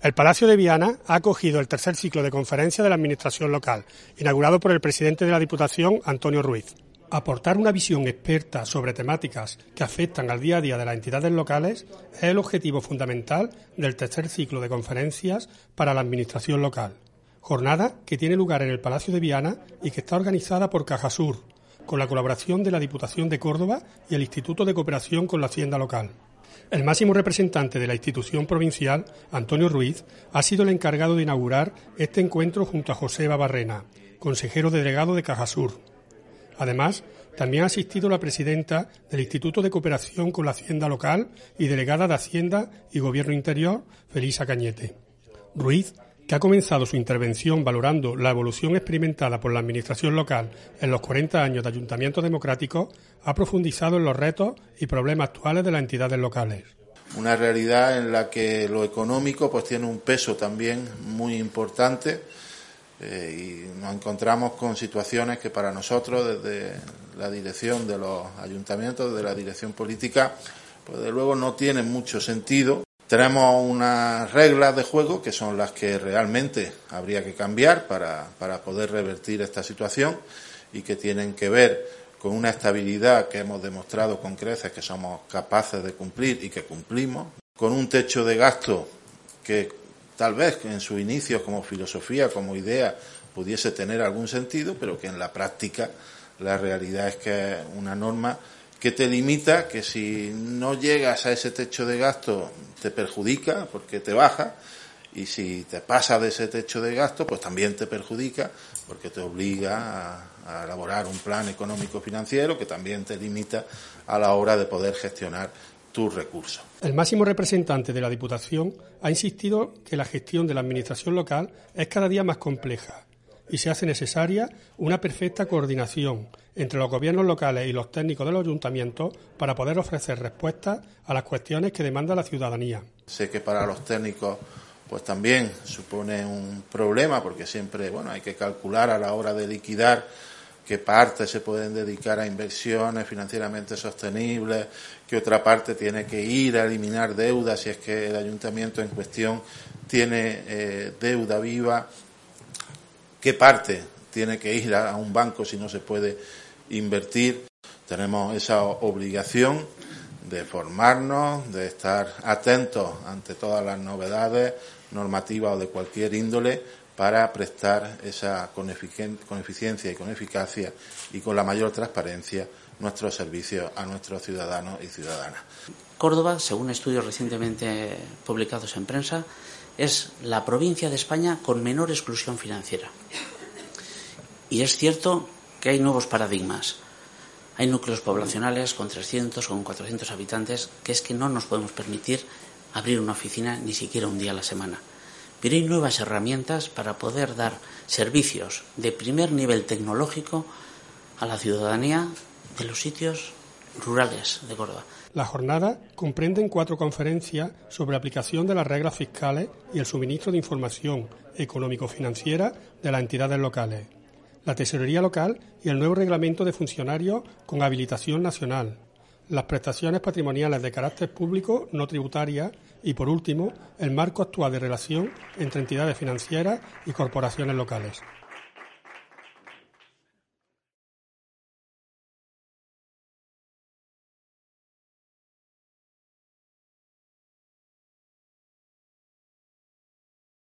El Palacio de Viana ha acogido el tercer ciclo de conferencias de la Administración local, inaugurado por el presidente de la Diputación, Antonio Ruiz. Aportar una visión experta sobre temáticas que afectan al día a día de las entidades locales es el objetivo fundamental del tercer ciclo de conferencias para la Administración local. Jornada que tiene lugar en el Palacio de Viana y que está organizada por Cajasur, con la colaboración de la Diputación de Córdoba y el Instituto de Cooperación con la Hacienda Local. El máximo representante de la institución provincial, Antonio Ruiz, ha sido el encargado de inaugurar este encuentro junto a José Barrena, consejero delegado de Cajasur. Además, también ha asistido la presidenta del Instituto de Cooperación con la Hacienda Local y delegada de Hacienda y Gobierno Interior, Felisa Cañete. Ruiz que ha comenzado su intervención valorando la evolución experimentada por la Administración local en los 40 años de ayuntamiento democrático, ha profundizado en los retos y problemas actuales de las entidades locales. Una realidad en la que lo económico pues tiene un peso también muy importante eh, y nos encontramos con situaciones que para nosotros desde la dirección de los ayuntamientos, desde la dirección política, pues de luego no tienen mucho sentido tenemos unas reglas de juego que son las que realmente habría que cambiar para, para poder revertir esta situación y que tienen que ver con una estabilidad que hemos demostrado con creces que somos capaces de cumplir y que cumplimos, con un techo de gasto que tal vez en sus inicios como filosofía, como idea, pudiese tener algún sentido, pero que en la práctica la realidad es que es una norma que te limita, que si no llegas a ese techo de gasto te perjudica porque te baja y si te pasa de ese techo de gasto pues también te perjudica porque te obliga a, elaborar un plan económico financiero que también te limita a la hora de poder gestionar tus recursos. El máximo representante de la Diputación ha insistido que la gestión de la Administración local es cada día más compleja y se hace necesaria una perfecta coordinación entre los gobiernos locales y los técnicos de los ayuntamientos para poder ofrecer respuestas a las cuestiones que demanda la ciudadanía. Sé que para los técnicos pues también supone un problema porque siempre bueno hay que calcular a la hora de liquidar qué parte se pueden dedicar a inversiones financieramente sostenibles, qué otra parte tiene que ir a eliminar deudas si es que el ayuntamiento en cuestión tiene eh, deuda viva qué parte tiene que ir a un banco si no se puede invertir. Tenemos esa obligación de formarnos, de estar atentos ante todas las novedades normativas o de cualquier índole para prestar esa con, eficiencia y con eficacia y con la mayor transparencia nuestros servicios a nuestros ciudadanos y ciudadanas. Córdoba, según estudios recientemente publicados en prensa, es la provincia de España con menor exclusión financiera. Y es cierto que hay nuevos paradigmas. Hay núcleos poblacionales con 300, con 400 habitantes, que es que no nos podemos permitir abrir una oficina ni siquiera un día a la semana. Pero hay nuevas herramientas para poder dar servicios de primer nivel tecnológico a la ciudadanía de los sitios rurales de Córdoba. La jornada comprende cuatro conferencias sobre aplicación de las reglas fiscales y el suministro de información económico-financiera de las entidades locales, la tesorería local y el nuevo reglamento de funcionarios con habilitación nacional, las prestaciones patrimoniales de carácter público no tributarias y, por último, el marco actual de relación entre entidades financieras y corporaciones locales.